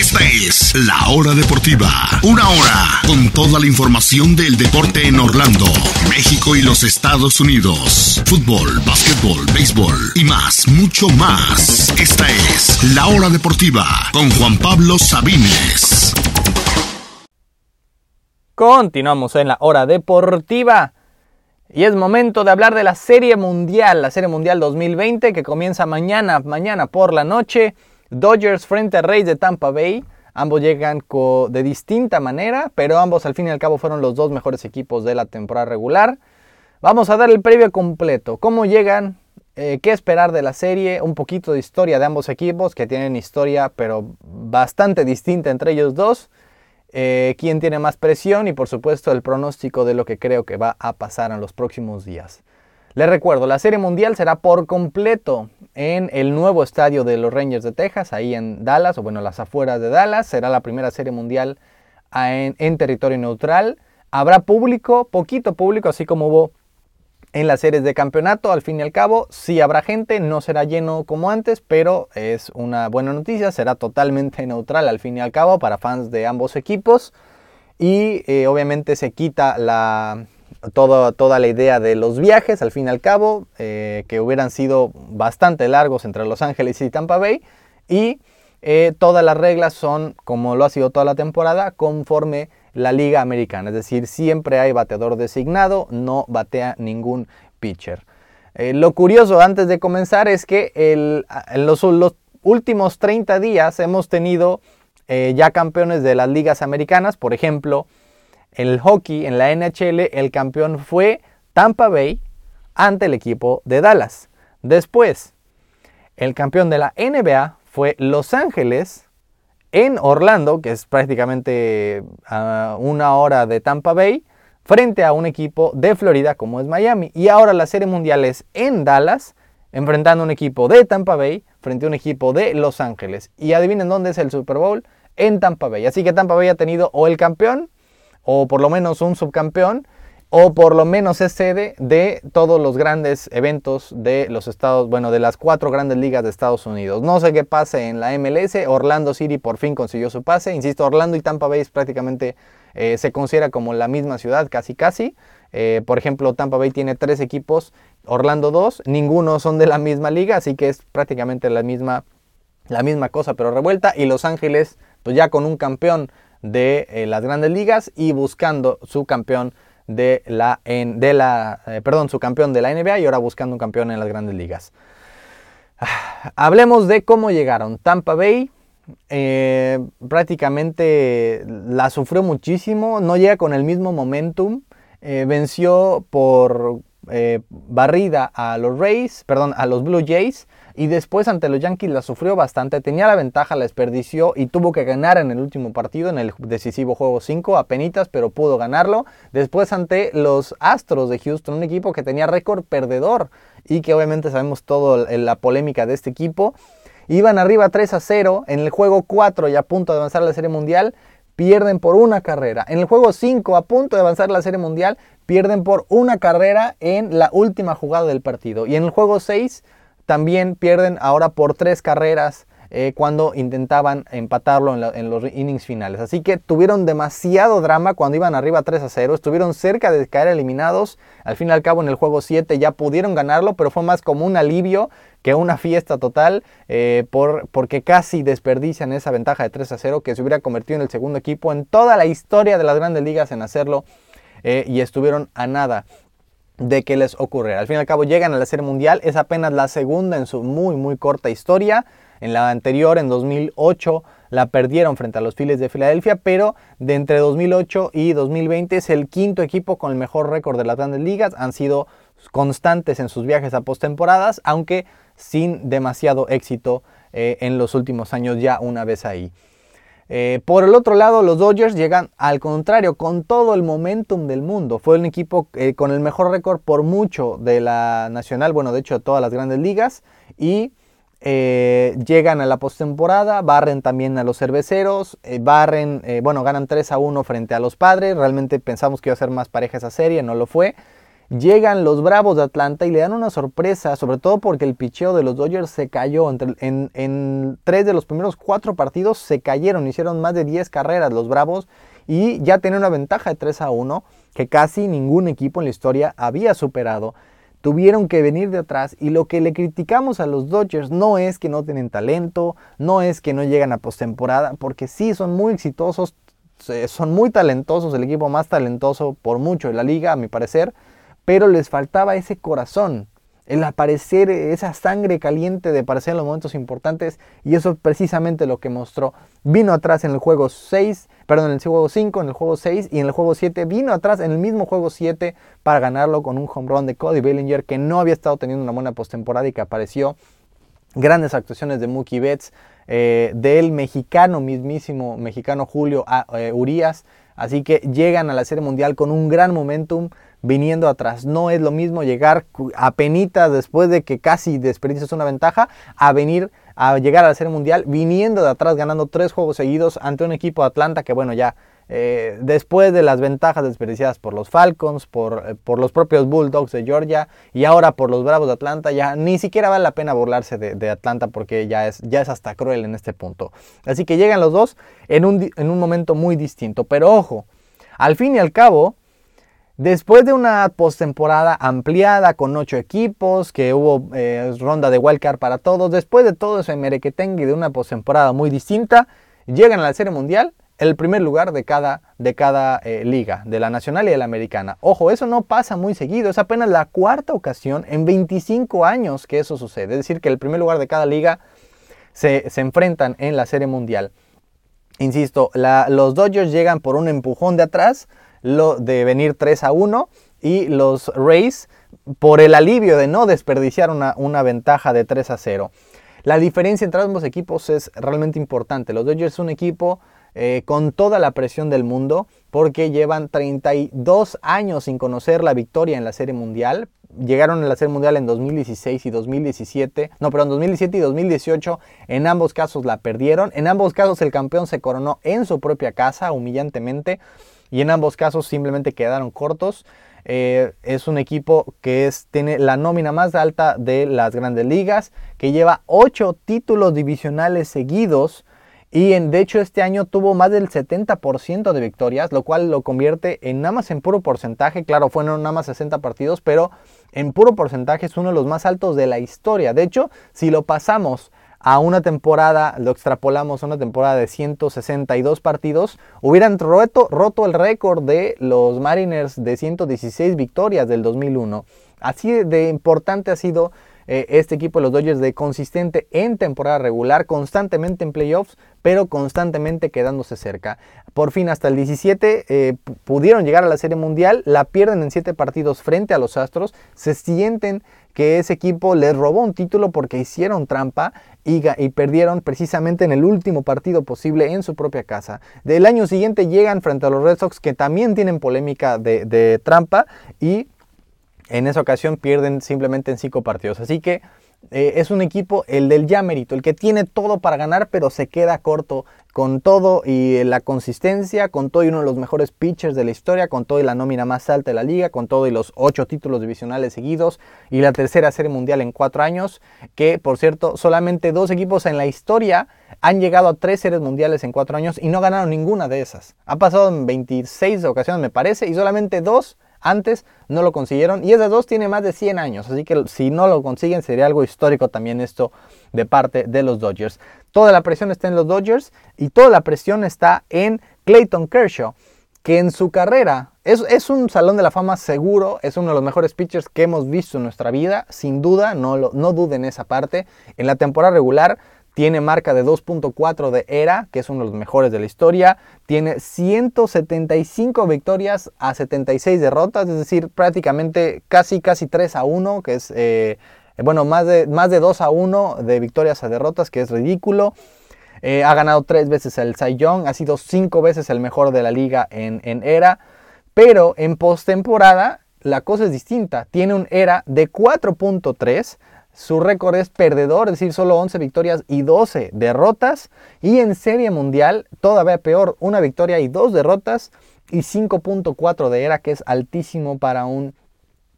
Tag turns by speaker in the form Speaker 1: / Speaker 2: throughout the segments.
Speaker 1: Esta es La Hora Deportiva. Una hora con toda la información del deporte en Orlando, México y los Estados Unidos. Fútbol, básquetbol, béisbol y más, mucho más. Esta es La Hora Deportiva con Juan Pablo Sabines.
Speaker 2: Continuamos en la hora deportiva. Y es momento de hablar de la Serie Mundial, la Serie Mundial 2020 que comienza mañana, mañana por la noche. Dodgers frente a Reyes de Tampa Bay. Ambos llegan de distinta manera, pero ambos al fin y al cabo fueron los dos mejores equipos de la temporada regular. Vamos a dar el previo completo. ¿Cómo llegan? Eh, ¿Qué esperar de la serie? Un poquito de historia de ambos equipos que tienen historia pero bastante distinta entre ellos dos. Eh, quién tiene más presión y por supuesto el pronóstico de lo que creo que va a pasar en los próximos días. Les recuerdo, la Serie Mundial será por completo en el nuevo estadio de los Rangers de Texas, ahí en Dallas, o bueno, las afueras de Dallas. Será la primera Serie Mundial en, territorio neutral. Habrá público, poquito público, así como hubo en las series de campeonato. Al fin y al cabo, sí habrá gente, no será lleno como antes, pero es una buena noticia, será totalmente neutral al fin y al cabo para fans de ambos equipos. Y eh, obviamente se quita la, toda la idea de los viajes, al fin y al cabo, eh, que hubieran sido bastante largos entre Los Ángeles y Tampa Bay. Y eh, todas las reglas son, como lo ha sido toda la temporada, conforme la liga americana. Es decir, siempre hay bateador designado, no batea ningún pitcher. Eh, lo curioso antes de comenzar es que en los, últimos 30 días hemos tenido ya campeones de las ligas americanas. Por ejemplo, el hockey, en la NHL, el campeón fue Tampa Bay ante el equipo de Dallas. Después, el campeón de la NBA fue Los Ángeles en Orlando, que es prácticamente a una hora de Tampa Bay, frente a un equipo de Florida como es Miami. Y ahora la Serie Mundial es en Dallas, enfrentando un equipo de Tampa Bay frente a un equipo de Los Ángeles. Y adivinen dónde es el Super Bowl, en Tampa Bay. Así que Tampa Bay ha tenido o el campeón, o por lo menos un subcampeón, o por lo menos es sede de todos los grandes eventos de los Estados, bueno, de las cuatro grandes ligas de Estados Unidos. No sé qué pase en la MLS, Orlando City por fin consiguió su pase, insisto, Orlando y Tampa Bay prácticamente eh, se considera como la misma ciudad, casi casi. Eh, por ejemplo, Tampa Bay tiene tres equipos, Orlando dos, ninguno son de la misma liga, así que es prácticamente la misma, la misma cosa, pero revuelta. Y Los Ángeles, pues ya con un campeón de eh, las grandes ligas y buscando su campeón de la, de la eh, perdón, su campeón de la NBA y ahora buscando un campeón en las grandes ligas. hablemos de cómo llegaron. Tampa Bay eh, prácticamente la sufrió muchísimo, no llega con el mismo momentum. Venció por barrida a los Rays, perdón, a los Blue Jays y después ante los Yankees la sufrió bastante, tenía la ventaja, la desperdició y tuvo que ganar en el último partido, en el decisivo juego 5, a penitas, pero pudo ganarlo. Después ante los Astros de Houston, un equipo que tenía récord perdedor y que obviamente sabemos todo la polémica de este equipo. Iban arriba 3 a 0 en el juego 4 y a punto de avanzar a la Serie Mundial, pierden por una carrera. En el juego 5, a punto de avanzar la Serie Mundial, pierden por una carrera en la última jugada del partido. Y en el juego 6 también pierden ahora por tres carreras eh, cuando intentaban empatarlo en, los innings finales. Así que tuvieron demasiado drama cuando iban arriba 3 a 0. Estuvieron cerca de caer eliminados. Al fin y al cabo en el juego 7 ya pudieron ganarlo, pero fue más como un alivio que una fiesta total eh, por, porque casi desperdician esa ventaja de 3 a 0 que se hubiera convertido en el segundo equipo en toda la historia de las grandes ligas en hacerlo. Eh, y estuvieron a nada de que les ocurre. Al fin y al cabo llegan a la Serie Mundial, es apenas la segunda en su muy muy corta historia. En la anterior, en 2008, la perdieron frente a los Phillies de Filadelfia, pero de entre 2008 y 2020 es el quinto equipo con el mejor récord de las grandes ligas. Han sido constantes en sus viajes a postemporadas, aunque sin demasiado éxito eh, en los últimos años ya una vez ahí. Eh, por el otro lado, los Dodgers llegan al contrario, con todo el momentum del mundo. Fue un equipo eh, con el mejor récord por mucho de la nacional, bueno, de hecho de todas las grandes ligas. Y eh, llegan a la postemporada, barren también a los cerveceros, barren, bueno, ganan 3 a 1 frente a los padres. Realmente pensamos que iba a ser más pareja esa serie, no lo fue. Llegan los Bravos de Atlanta y le dan una sorpresa, sobre todo porque el picheo de los Dodgers se cayó. en, en, tres de los primeros cuatro partidos se cayeron, hicieron más de 10 carreras los Bravos y ya tienen una ventaja de 3 a 1 que casi ningún equipo en la historia había superado. Tuvieron que venir de atrás y lo que le criticamos a los Dodgers no es que no tienen talento, no es que no llegan a postemporada, porque sí son muy exitosos, son muy talentosos, el equipo más talentoso por mucho de la liga, a mi parecer pero les faltaba ese corazón, el aparecer, esa sangre caliente de aparecer en los momentos importantes, y eso es precisamente lo que mostró. Vino atrás en el juego 6, perdón, en el juego 5, en el juego 6 y en el juego 7, vino atrás en el mismo juego 7 para ganarlo con un home run de Cody Bellinger que no había estado teniendo una buena postemporada y que apareció. Grandes actuaciones de Mookie Betts, eh, del mexicano mismísimo, mexicano Julio ah, eh, Urias. Así que llegan a la Serie Mundial con un gran momentum viniendo atrás. No es lo mismo llegar a penitas después de que casi desperdicias una ventaja a venir a llegar a la Serie Mundial viniendo de atrás ganando tres juegos seguidos ante un equipo de Atlanta que bueno ya eh, después de las ventajas desperdiciadas por los Falcons, por, eh, por, los propios Bulldogs de Georgia y ahora por los Bravos de Atlanta, ya ni siquiera vale la pena burlarse de, Atlanta porque ya es, ya es hasta cruel en este punto. Así que llegan los dos en un, en un momento muy distinto. Pero ojo, al fin y al cabo, Después de una postemporada ampliada con ocho equipos, que hubo eh, ronda de wildcard para todos, después de todo ese merequetengue de una postemporada muy distinta, llegan a la Serie Mundial el primer lugar de cada, de cada eh, liga, de la nacional y de la americana. Ojo, eso no pasa muy seguido, es apenas la cuarta ocasión en 25 años que eso sucede, es decir, que el primer lugar de cada liga se, enfrentan en la Serie Mundial. Insisto, los Dodgers llegan por un empujón de atrás, lo de venir 3 a 1 y los Rays por el alivio de no desperdiciar una, una ventaja de 3 a 0. La diferencia entre ambos equipos es realmente importante. Los Dodgers son un equipo eh, con toda la presión del mundo porque llevan 32 años sin conocer la victoria en la Serie Mundial. Llegaron a la Serie Mundial en 2016 y 2017, no, perdón, 2017 y 2018. En ambos casos la perdieron. En ambos casos el campeón se coronó en su propia casa, humillantemente y en ambos casos simplemente quedaron cortos. Eh, es un equipo que es, tiene la nómina más alta de las grandes ligas, que lleva 8 títulos divisionales seguidos y en, de hecho este año tuvo más del 70% de victorias, lo cual lo convierte en nada más en puro porcentaje, claro, fueron nada más 60 partidos, pero en puro porcentaje es uno de los más altos de la historia. De hecho, si lo pasamos a una temporada, lo extrapolamos a una temporada de 162 partidos, hubieran roto, roto el récord de los Mariners de 116 victorias del 2001. Así de importante ha sido eh, este equipo de los Dodgers de consistente en temporada regular, constantemente en playoffs, pero constantemente quedándose cerca. Por fin hasta el 17 eh, pudieron llegar a la Serie Mundial, la pierden en 7 partidos frente a los Astros, se sienten que ese equipo les robó un título porque hicieron trampa y, perdieron precisamente en el último partido posible en su propia casa. Del año siguiente llegan frente a los Red Sox que también tienen polémica de, trampa y en esa ocasión pierden simplemente en cinco partidos. Así que eh, es un equipo, el del ya mérito, el que tiene todo para ganar, pero se queda corto con todo y la consistencia, con todo y uno de los mejores pitchers de la historia, con todo y la nómina más alta de la liga, con todo y los ocho títulos divisionales seguidos y la tercera serie mundial en cuatro años, que por cierto, solamente dos equipos en la historia han llegado a tres series mundiales en cuatro años y no ganaron ninguna de esas. Ha pasado en 26 ocasiones me parece y solamente dos antes no lo consiguieron y ese dos tiene más de 100 años, así que si no lo consiguen sería algo histórico también esto de parte de los Dodgers. Toda la presión está en los Dodgers y toda la presión está en Clayton Kershaw, que en su carrera es, un salón de la fama seguro, es uno de los mejores pitchers que hemos visto en nuestra vida, sin duda, no, no duden esa parte. En la temporada regular tiene marca de 2.4 de ERA, que es uno de los mejores de la historia. Tiene 175 victorias a 76 derrotas, es decir, prácticamente casi, casi 3 a 1, que es, eh, bueno, más de, más de 2 a 1 de victorias a derrotas, que es ridículo. Eh, ha ganado 3 veces el Cy ha sido 5 veces el mejor de la liga en, en ERA. Pero en postemporada la cosa es distinta. Tiene un ERA de 4.3 su récord es perdedor, es decir, solo 11 victorias y 12 derrotas. Y en Serie Mundial, todavía peor, una victoria y dos derrotas y 5.4 de era, que es altísimo para un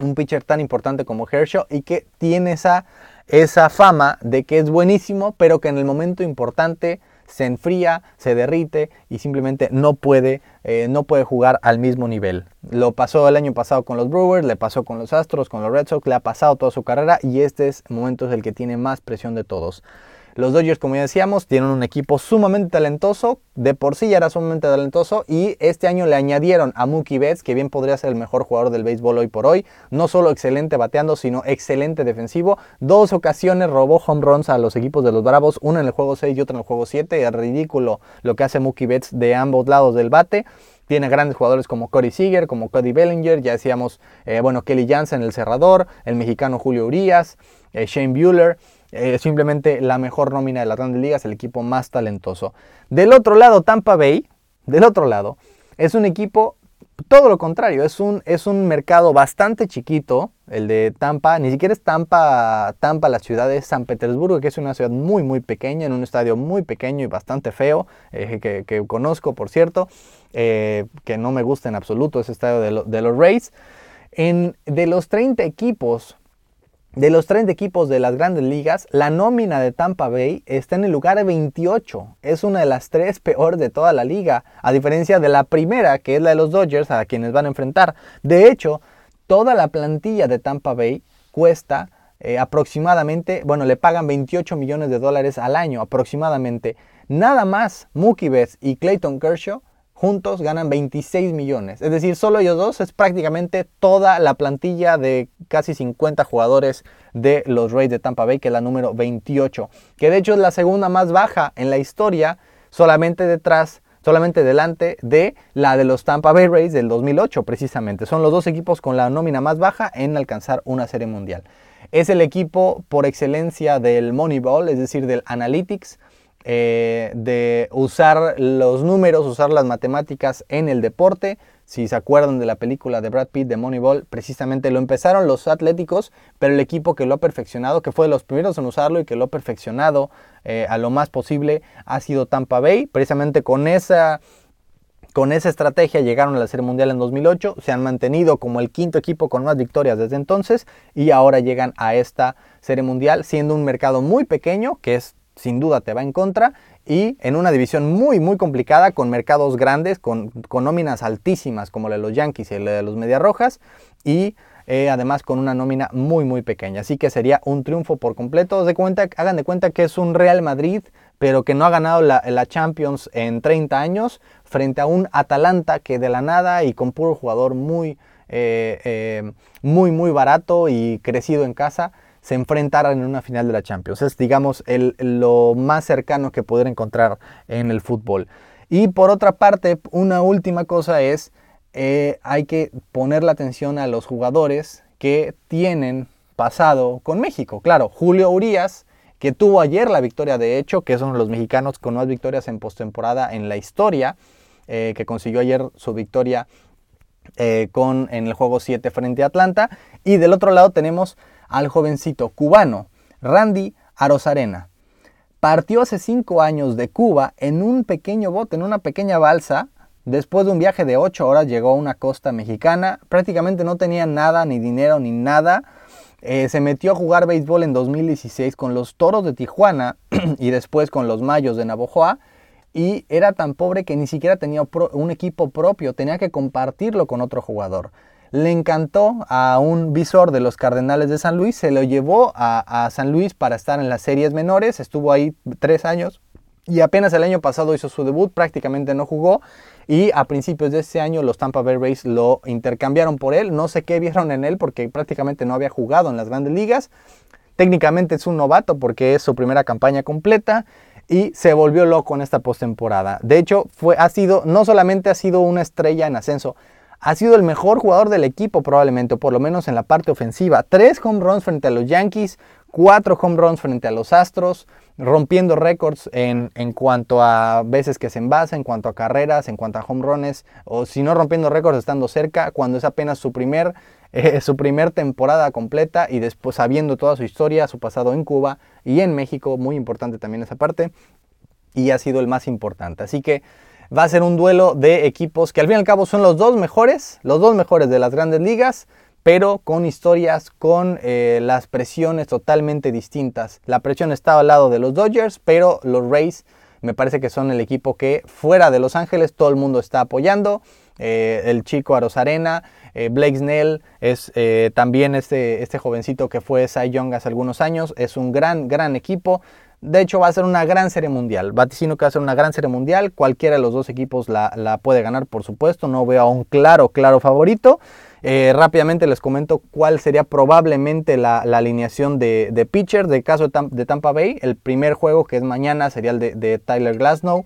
Speaker 2: un pitcher tan importante como Herschel y que tiene esa, esa fama de que es buenísimo, pero que en el momento importante se enfría, se derrite y simplemente no puede, eh, no puede jugar al mismo nivel. Lo pasó el año pasado con los Brewers, le pasó con los Astros, con los Red Sox, le ha pasado toda su carrera y este es, momento es el que tiene más presión de todos. Los Dodgers, como ya decíamos, tienen un equipo sumamente talentoso, de por sí ya era sumamente talentoso y este año le añadieron a Mookie Betts, que bien podría ser el mejor jugador del béisbol hoy por hoy, no solo excelente bateando, sino excelente defensivo. Dos ocasiones robó home runs a los equipos de los Bravos, uno en el juego 6 y otro en el juego 7. Es ridículo lo que hace Mookie Betts de ambos lados del bate. Tiene grandes jugadores como Cody Seager, como Cody Bellinger, ya decíamos, eh, bueno, Kelly Jansen, el cerrador, el mexicano Julio Urias, eh, Shane Bueller. Eh, simplemente la mejor nómina de las grandes ligas, el equipo más talentoso. Del otro lado, Tampa Bay, del otro lado, es un equipo todo lo contrario, es un, es un mercado bastante chiquito, el de Tampa, ni siquiera es Tampa, Tampa la ciudad, es San Petersburgo, que es una ciudad muy, muy pequeña, en un estadio muy pequeño y bastante feo, eh, que, conozco, por cierto, eh, que no me gusta en absoluto ese estadio de, de los Rays. En, de los 30 equipos de los 30 equipos de las grandes ligas, la nómina de Tampa Bay está en el lugar 28. Es una de las tres peores de toda la liga, a diferencia de la primera, que es la de los Dodgers, a quienes van a enfrentar. De hecho, toda la plantilla de Tampa Bay cuesta eh, aproximadamente, bueno, le pagan 28 millones de dólares al año aproximadamente. Nada más Mookie Betts y Clayton Kershaw juntos ganan 26 millones. Es decir, solo ellos dos es prácticamente toda la plantilla de casi 50 jugadores de los Rays de Tampa Bay, que es la número 28, que de hecho es la segunda más baja en la historia, solamente detrás, solamente delante de la de los Tampa Bay Rays del 2008 precisamente. Son los dos equipos con la nómina más baja en alcanzar una serie mundial. Es el equipo por excelencia del Moneyball, es decir, del Analytics, eh, de usar los números, usar las matemáticas en el deporte. Si se acuerdan de la película de Brad Pitt de Moneyball, precisamente lo empezaron los atléticos, pero el equipo que lo ha perfeccionado, que fue de los primeros en usarlo y que lo ha perfeccionado eh, a lo más posible, ha sido Tampa Bay. Precisamente con esa, con esa estrategia llegaron a la Serie Mundial en 2008, se han mantenido como el quinto equipo con más victorias desde entonces y ahora llegan a esta Serie Mundial siendo un mercado muy pequeño, que es sin duda te va en contra y en una división muy muy complicada con mercados grandes, con, nóminas altísimas como la de los Yankees y la de los Medias Rojas y eh, además con una nómina muy muy pequeña. Así que sería un triunfo por completo. Hagan de cuenta que es un Real Madrid pero que no ha ganado la, Champions en 30 años frente a un Atalanta que de la nada y con puro jugador muy, eh, eh, muy, muy barato y crecido en casa se enfrentaran en una final de la Champions. Es, digamos, el, lo más cercano que poder encontrar en el fútbol. Y por otra parte, una última cosa es, eh, hay que poner la atención a los jugadores que tienen pasado con México. Claro, Julio Urias, que tuvo ayer la victoria de hecho, que de los mexicanos con más victorias en postemporada en la historia, eh, que consiguió ayer su victoria eh, con, en el juego 7 frente a Atlanta. Y del otro lado tenemos al jovencito cubano Randy Arozarena. Partió hace cinco años de Cuba en un pequeño bote, en una pequeña balsa. Después de un viaje de ocho horas llegó a una costa mexicana. Prácticamente no tenía nada, ni dinero, ni nada. Eh, se metió a jugar béisbol en 2016 con los Toros de Tijuana y después con los Mayos de Navojoa. Y era tan pobre que ni siquiera tenía un equipo propio, tenía que compartirlo con otro jugador le encantó a un visor de los Cardenales de San Luis, se lo llevó a, San Luis para estar en las series menores, estuvo ahí tres años y apenas el año pasado hizo su debut, prácticamente no jugó y a principios de ese año los Tampa Bay Rays lo intercambiaron por él, no sé qué vieron en él porque prácticamente no había jugado en las grandes ligas, técnicamente es un novato porque es su primera campaña completa y se volvió loco en esta postemporada. De hecho, fue, ha sido, no solamente ha sido una estrella en ascenso, ha sido el mejor jugador del equipo probablemente, por lo menos en la parte ofensiva. Tres home runs frente a los Yankees, cuatro home runs frente a los Astros, rompiendo récords en, en, cuanto a veces que se envasa, en cuanto a carreras, en cuanto a home runs, o si no rompiendo récords estando cerca, cuando es apenas su primer, eh, su primer temporada completa y después sabiendo toda su historia, su pasado en Cuba y en México, muy importante también esa parte, y ha sido el más importante. Así que va a ser un duelo de equipos que al fin y al cabo son los dos mejores, los dos mejores de las grandes ligas, pero con historias, con eh, las presiones totalmente distintas. La presión estaba al lado de los Dodgers, pero los Rays me parece que son el equipo que fuera de Los Ángeles todo el mundo está apoyando. Eh, el chico Arozarena, eh, Blake Snell es también este, este jovencito que fue Cy Young hace algunos años. Es un gran, gran equipo. De hecho, va a ser una gran serie mundial. Vaticino que va a ser una gran serie mundial. Cualquiera de los dos equipos la, puede ganar, por supuesto. No veo a un claro, claro favorito. Eh, rápidamente les comento cuál sería probablemente la, alineación de, de, pitcher del caso de, Tampa Bay. El primer juego que es mañana sería el de, Tyler Glasnow.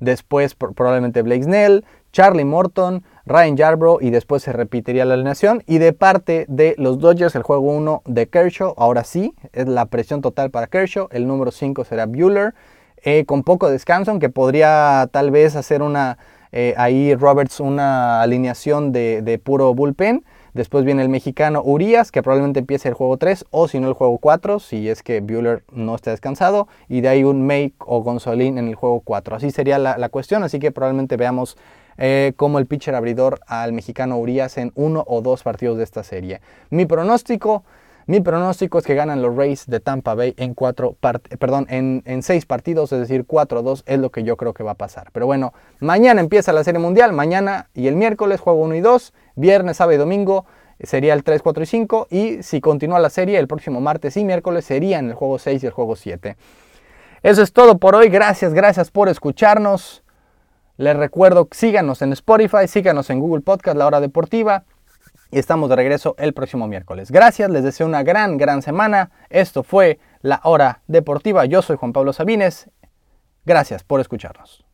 Speaker 2: Después probablemente Blake Snell, Charlie Morton, Ryan Yarbrough y después se repetiría la alineación. Y de parte de los Dodgers, el juego 1 de Kershaw, ahora sí, es la presión total para Kershaw. El número 5 será Bueller, eh, con poco descanso, aunque podría tal vez hacer una eh, ahí Roberts una alineación de, puro bullpen. Después viene el mexicano Urias, que probablemente empiece el juego 3 o si no el juego 4, si es que Bueller no está descansado. Y de ahí un Make o Gonzolín en el juego 4. Así sería la, cuestión, así que probablemente veamos eh, como el pitcher abridor al mexicano Urias en uno o dos partidos de esta serie. Mi pronóstico, mi pronóstico es que ganan los Rays de Tampa Bay en, cuatro perdón, en, seis partidos, es decir, 4-2 es lo que yo creo que va a pasar. Pero bueno, mañana empieza la Serie Mundial, mañana y el miércoles juego 1 y 2, viernes, sábado y domingo sería el 3, 4 y 5 y si continúa la serie el próximo martes y miércoles serían el juego 6 y el juego 7. Eso es todo por hoy, gracias, gracias por escucharnos. Les recuerdo, síganos en Spotify, síganos en Google Podcast, La Hora Deportiva y estamos de regreso el próximo miércoles. Gracias, les deseo una gran, gran semana. Esto fue La Hora Deportiva. Yo soy Juan Pablo Sabines. Gracias por escucharnos.